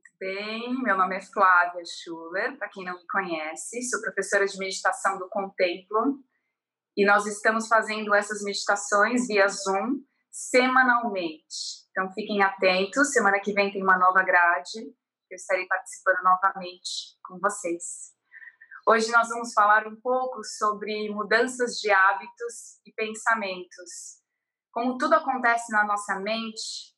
Muito bem, meu nome é Flávia Schuller, para quem não me conhece, sou professora de meditação do Contemplo e nós estamos fazendo essas meditações via Zoom semanalmente. Então fiquem atentos, semana que vem tem uma nova grade, eu estarei participando novamente com vocês. Hoje nós vamos falar um pouco sobre mudanças de hábitos e pensamentos. Como tudo acontece na nossa mente,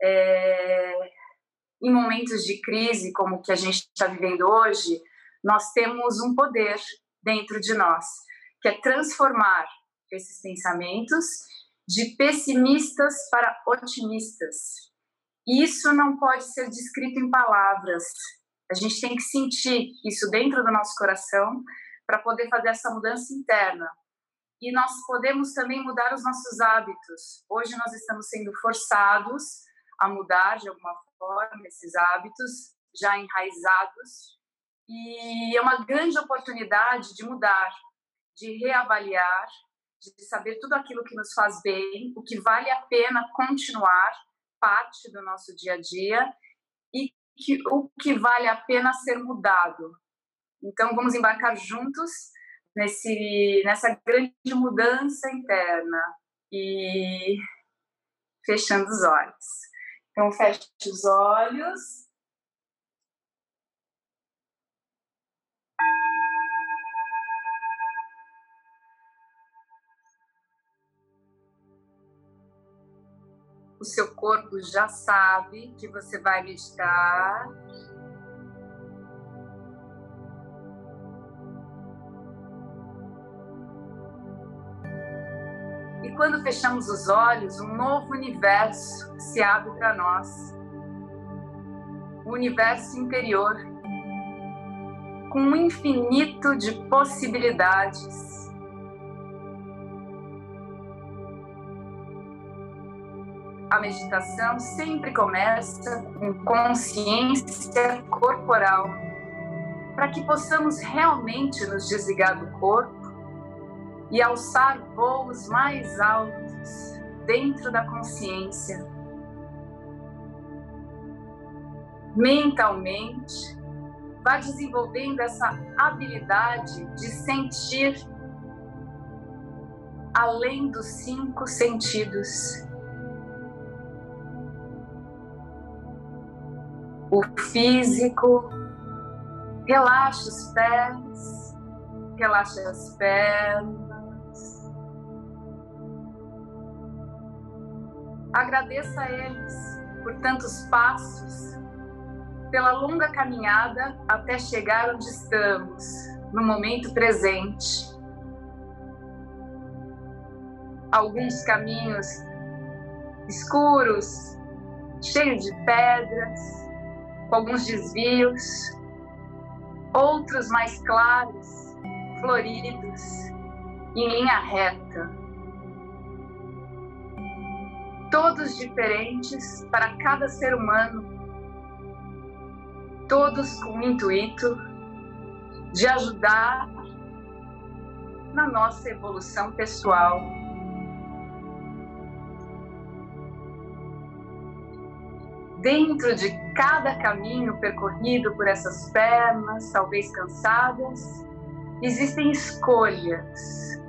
é, em momentos de crise como o que a gente está vivendo hoje, nós temos um poder dentro de nós, que é transformar esses pensamentos de pessimistas para otimistas. Isso não pode ser descrito em palavras. A gente tem que sentir isso dentro do nosso coração para poder fazer essa mudança interna. E nós podemos também mudar os nossos hábitos. Hoje nós estamos sendo forçados a mudar de alguma forma esses hábitos já enraizados. E é uma grande oportunidade de mudar, de reavaliar, de saber tudo aquilo que nos faz bem, o que vale a pena continuar parte do nosso dia a dia e que, o que vale a pena ser mudado. Então, vamos embarcar juntos nesse, nessa grande mudança interna e fechando os olhos. Então, feche os olhos. o seu corpo já sabe que você vai meditar. Quando fechamos os olhos, um novo universo se abre para nós. O universo interior, com um infinito de possibilidades a meditação sempre começa com consciência corporal, para que possamos realmente nos desligar do corpo e alçar voos mais altos dentro da consciência. Mentalmente, vá desenvolvendo essa habilidade de sentir além dos cinco sentidos o físico, relaxa os pés, relaxa as pernas. Agradeça a eles por tantos passos, pela longa caminhada até chegar onde estamos, no momento presente. Alguns caminhos escuros, cheios de pedras, com alguns desvios, outros mais claros, floridos, em linha reta. Todos diferentes para cada ser humano, todos com o intuito de ajudar na nossa evolução pessoal dentro de cada caminho percorrido por essas pernas, talvez cansadas, existem escolhas.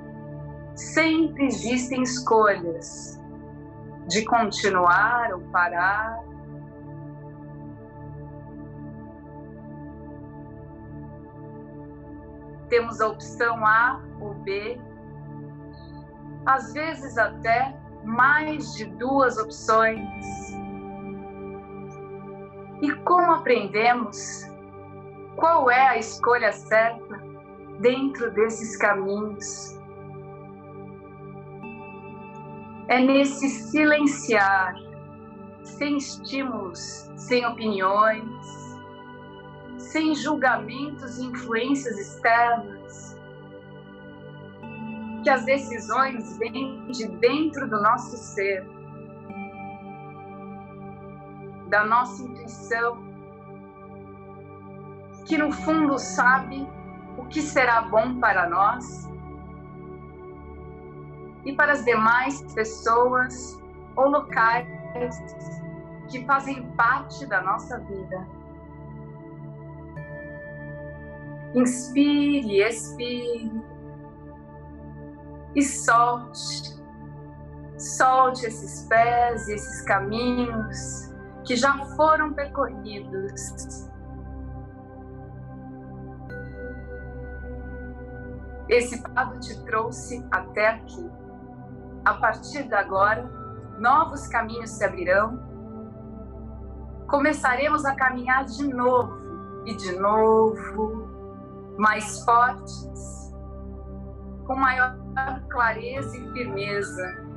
Sempre existem escolhas de continuar ou parar. Temos a opção A ou B, às vezes até mais de duas opções e como aprendemos qual é a escolha certa dentro desses caminhos? É nesse silenciar, sem estímulos, sem opiniões, sem julgamentos e influências externas, que as decisões vêm de dentro do nosso ser da nossa intuição, que no fundo sabe o que será bom para nós e para as demais pessoas ou locais que fazem parte da nossa vida. Inspire, expire e solte. Solte esses pés e esses caminhos que já foram percorridos. Esse passado te trouxe até aqui. A partir de agora, novos caminhos se abrirão. Começaremos a caminhar de novo e de novo, mais fortes, com maior clareza e firmeza.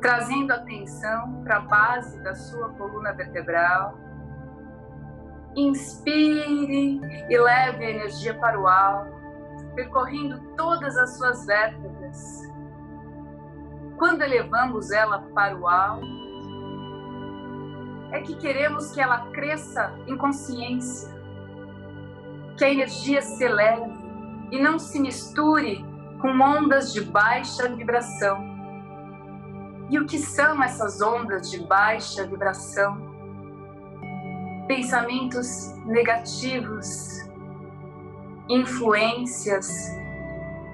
Trazendo atenção para a base da sua coluna vertebral. Inspire e leve a energia para o alto, percorrendo todas as suas vértebras. Quando elevamos ela para o alto, é que queremos que ela cresça em consciência, que a energia se eleve e não se misture com ondas de baixa vibração. E o que são essas ondas de baixa vibração? Pensamentos negativos, influências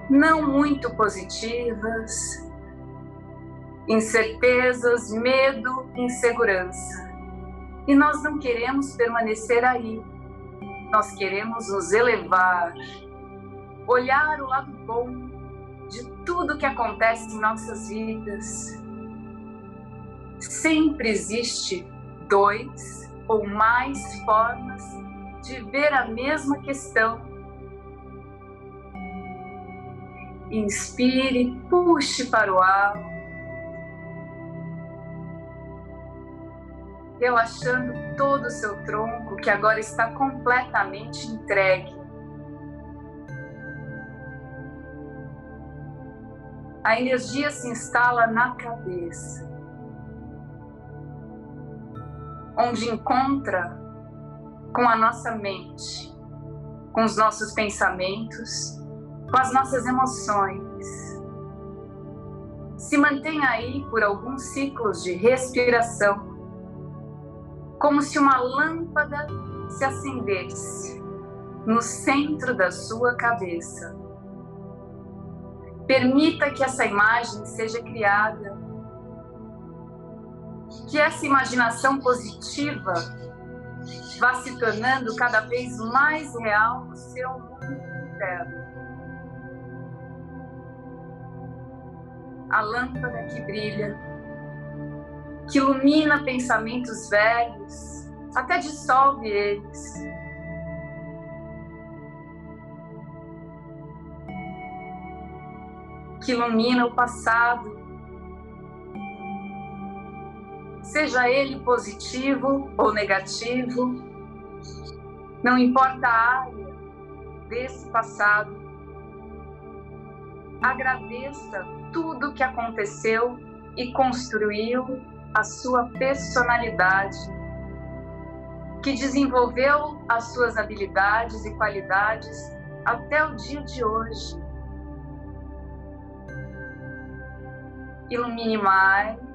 não muito positivas, incertezas, medo, insegurança. E nós não queremos permanecer aí. Nós queremos nos elevar, olhar o lado bom de tudo que acontece em nossas vidas. Sempre existe dois ou mais formas de ver a mesma questão. Inspire, puxe para o alto relaxando todo o seu tronco, que agora está completamente entregue. A energia se instala na cabeça, onde encontra com a nossa mente, com os nossos pensamentos, com as nossas emoções. Se mantém aí por alguns ciclos de respiração como se uma lâmpada se acendesse no centro da sua cabeça. Permita que essa imagem seja criada, que essa imaginação positiva vá se tornando cada vez mais real no seu mundo interno. A lâmpada que brilha que ilumina pensamentos velhos, até dissolve eles. Que ilumina o passado, seja ele positivo ou negativo, não importa a área desse passado, agradeça tudo que aconteceu e construiu a sua personalidade, que desenvolveu as suas habilidades e qualidades até o dia de hoje. Ilumine mais,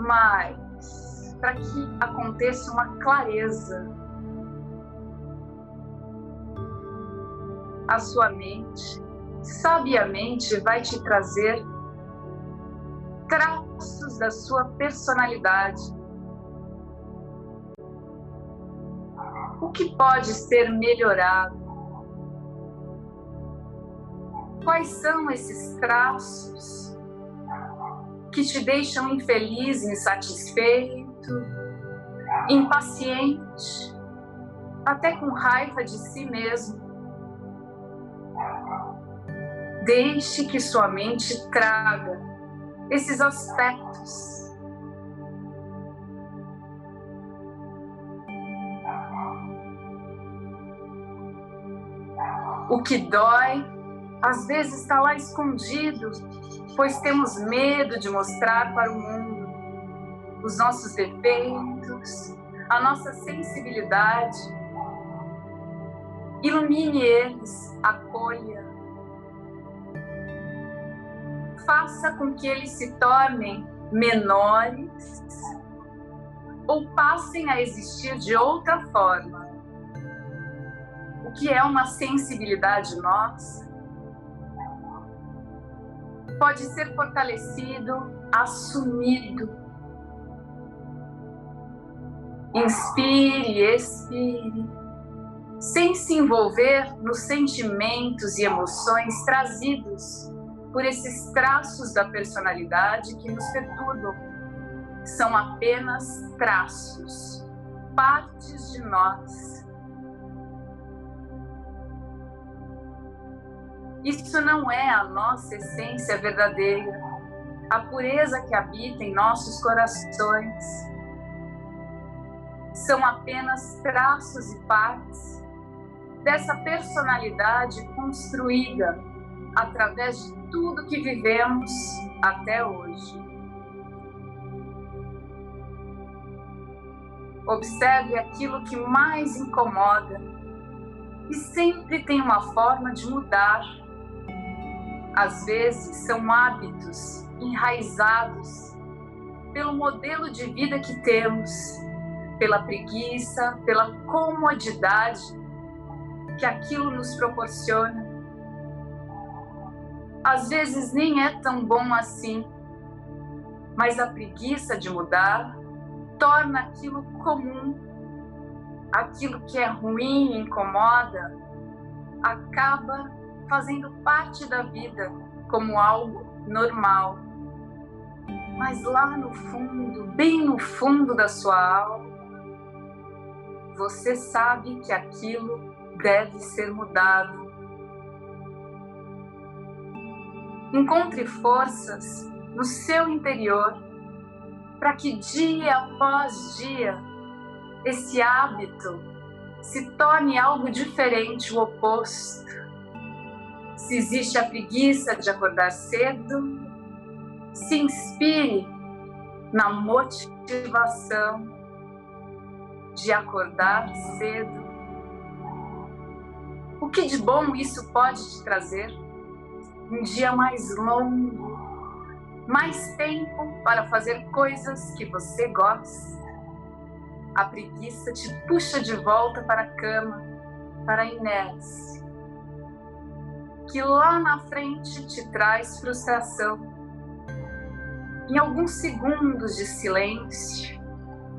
mais, para que aconteça uma clareza. A sua mente sabiamente vai te trazer traços da sua personalidade. O que pode ser melhorado? Quais são esses traços que te deixam infeliz, insatisfeito, impaciente, até com raiva de si mesmo? Deixe que sua mente traga esses aspectos. O que dói, às vezes está lá escondido, pois temos medo de mostrar para o mundo os nossos defeitos, a nossa sensibilidade. Ilumine eles, acolha, faça com que eles se tornem menores ou passem a existir de outra forma. O que é uma sensibilidade nossa pode ser fortalecido, assumido. Inspire, expire, sem se envolver nos sentimentos e emoções trazidos por esses traços da personalidade que nos perturbam são apenas traços, partes de nós. Isso não é a nossa essência verdadeira, a pureza que habita em nossos corações. São apenas traços e partes dessa personalidade construída através de tudo que vivemos até hoje. Observe aquilo que mais incomoda e sempre tem uma forma de mudar. Às vezes são hábitos enraizados pelo modelo de vida que temos, pela preguiça, pela comodidade que aquilo nos proporciona. Às vezes nem é tão bom assim, mas a preguiça de mudar torna aquilo comum, aquilo que é ruim, incomoda, acaba fazendo parte da vida como algo normal. Mas lá no fundo, bem no fundo da sua alma, você sabe que aquilo deve ser mudado. Encontre forças no seu interior para que dia após dia esse hábito se torne algo diferente, o oposto. Se existe a preguiça de acordar cedo, se inspire na motivação de acordar cedo. O que de bom isso pode te trazer? Um dia mais longo, mais tempo para fazer coisas que você gosta. A preguiça te puxa de volta para a cama, para a inércia, que lá na frente te traz frustração. Em alguns segundos de silêncio,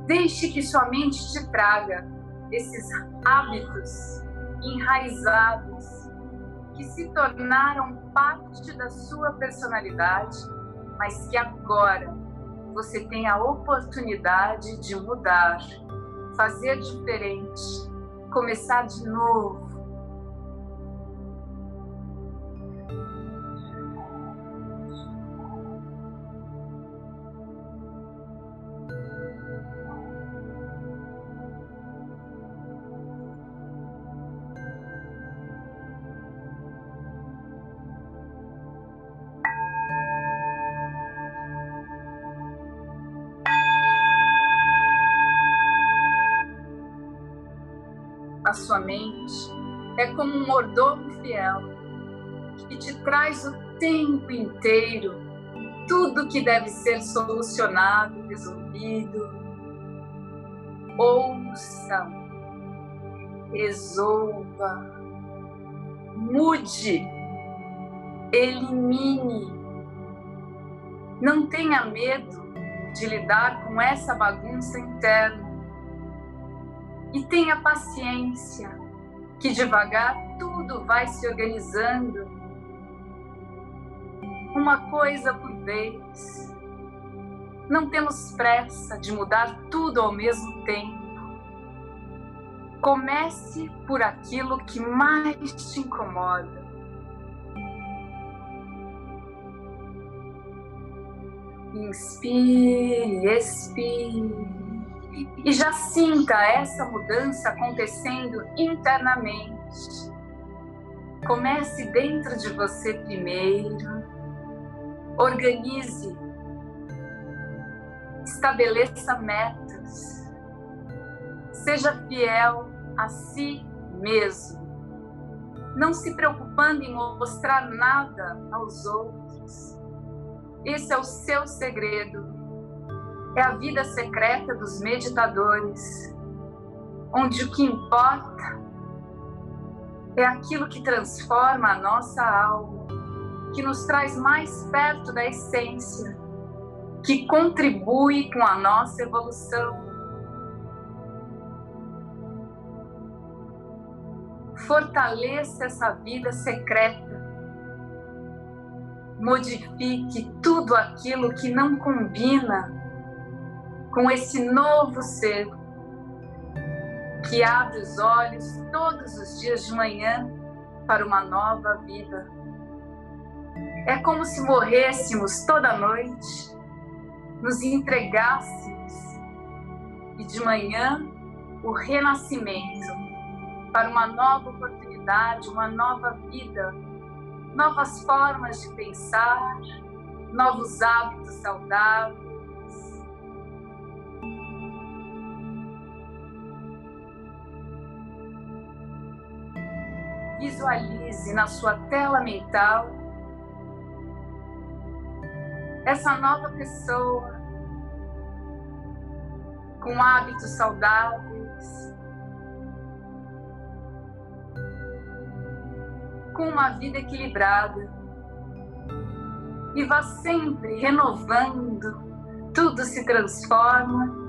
deixe que sua mente te traga esses hábitos enraizados que se tornaram parte da sua personalidade mas que agora você tem a oportunidade de mudar, fazer diferente, começar de novo. A sua mente é como um mordomo fiel que te traz o tempo inteiro tudo que deve ser solucionado, resolvido. Ouça, resolva, mude, elimine. Não tenha medo de lidar com essa bagunça interna e tenha paciência, que devagar tudo vai se organizando. Uma coisa por vez. Não temos pressa de mudar tudo ao mesmo tempo. Comece por aquilo que mais te incomoda. Inspire, expire e já sinta essa mudança acontecendo internamente. Comece dentro de você primeiro, organize, estabeleça metas, seja fiel a si mesmo, não se preocupando em mostrar nada aos outros. Esse é o seu segredo. É a vida secreta dos meditadores, onde o que importa é aquilo que transforma a nossa alma, que nos traz mais perto da essência, que contribui com a nossa evolução. Fortaleça essa vida secreta. Modifique tudo aquilo que não combina com esse novo ser que abre os olhos todos os dias de manhã para uma nova vida. É como se morrêssemos toda noite, nos entregássemos e de manhã o renascimento para uma nova oportunidade, uma nova vida, novas formas de pensar, novos hábitos saudáveis visualize na sua tela mental essa nova pessoa com hábitos saudáveis, com uma vida equilibrada e vá sempre renovando, tudo se transforma.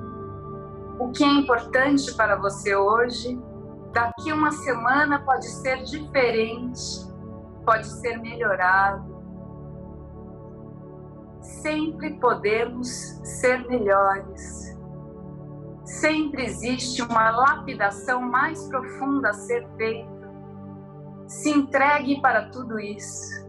O que é importante para você hoje daqui uma semana pode ser diferente, pode ser melhorado. Sempre podemos ser melhores. Sempre existe uma lapidação mais profunda a ser feita. Se entregue para tudo isso.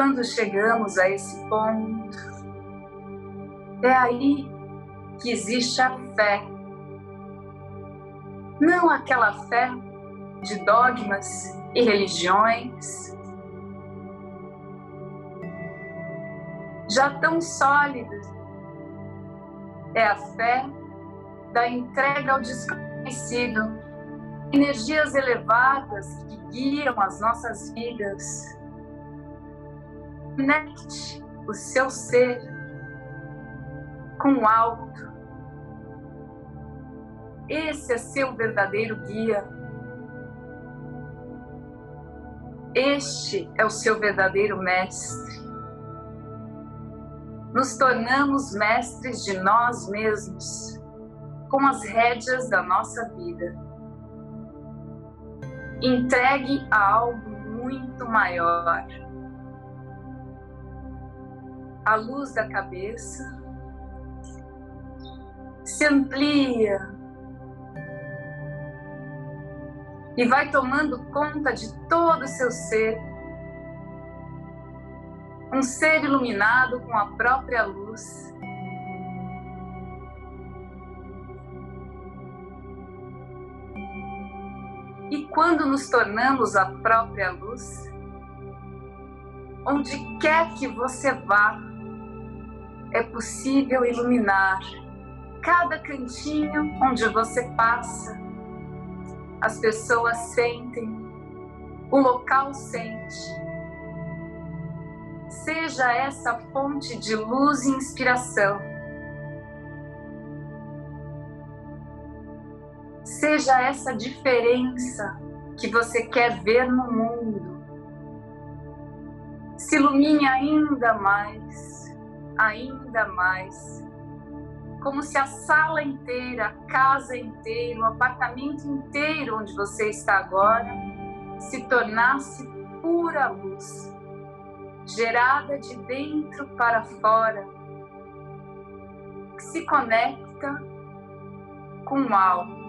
Quando chegamos a esse ponto, é aí que existe a fé. Não aquela fé de dogmas e religiões, já tão sólidas. É a fé da entrega ao desconhecido, energias elevadas que guiam as nossas vidas Conecte o seu ser com o alto. Esse é seu verdadeiro guia. Este é o seu verdadeiro mestre. Nos tornamos mestres de nós mesmos, com as rédeas da nossa vida. Entregue a algo muito maior a luz da cabeça se amplia e vai tomando conta de todo o seu ser. Um ser iluminado com a própria luz. E quando nos tornamos a própria luz, onde quer que você vá, é possível iluminar cada cantinho onde você passa. As pessoas sentem, o local sente. Seja essa fonte de luz e inspiração. Seja essa diferença que você quer ver no mundo. Se ilumine ainda mais ainda mais. Como se a sala inteira, a casa inteira, o apartamento inteiro onde você está agora se tornasse pura luz, gerada de dentro para fora, que se conecta com o alto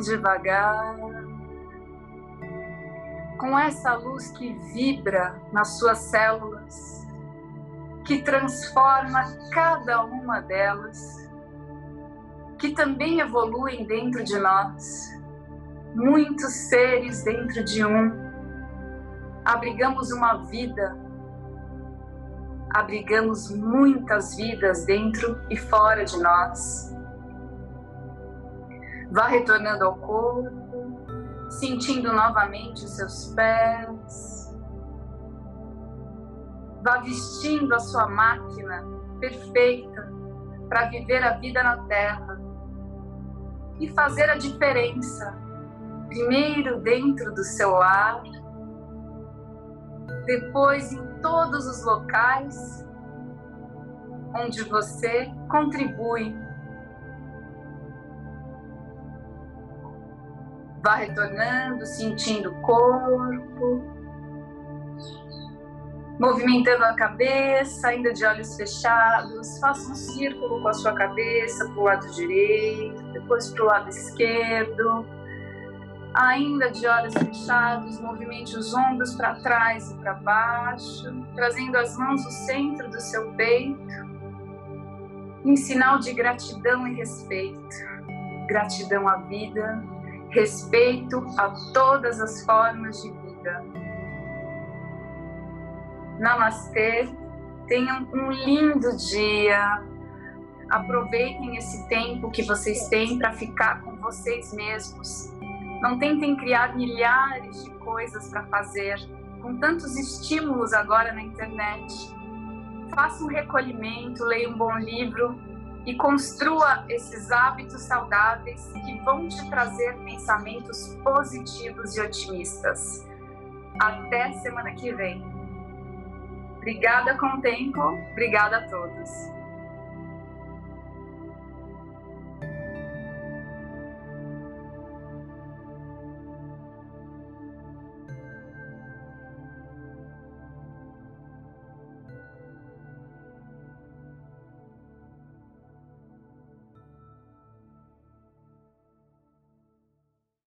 devagar, com essa luz que vibra nas suas células, que transforma cada uma delas, que também evoluem dentro de nós, muitos seres dentro de um. Abrigamos uma vida, abrigamos muitas vidas dentro e fora de nós. Vá retornando ao corpo, sentindo novamente os seus pés. Vá vestindo a sua máquina perfeita para viver a vida na Terra e fazer a diferença. Primeiro dentro do seu lar, depois em todos os locais onde você contribui Vá retornando, sentindo o corpo, movimentando a cabeça, ainda de olhos fechados. Faça um círculo com a sua cabeça para o lado direito, depois para o lado esquerdo. Ainda de olhos fechados, movimente os ombros para trás e para baixo, trazendo as mãos no centro do seu peito, em sinal de gratidão e respeito. Gratidão à vida, respeito a todas as formas de vida. Namastê, tenham um lindo dia. Aproveitem esse tempo que vocês têm para ficar com vocês mesmos. Não tentem criar milhares de coisas para fazer, com tantos estímulos agora na internet. Faça um recolhimento, leia um bom livro, e construa esses hábitos saudáveis que vão te trazer pensamentos positivos e otimistas. Até semana que vem. Obrigada com tempo, obrigada a todos.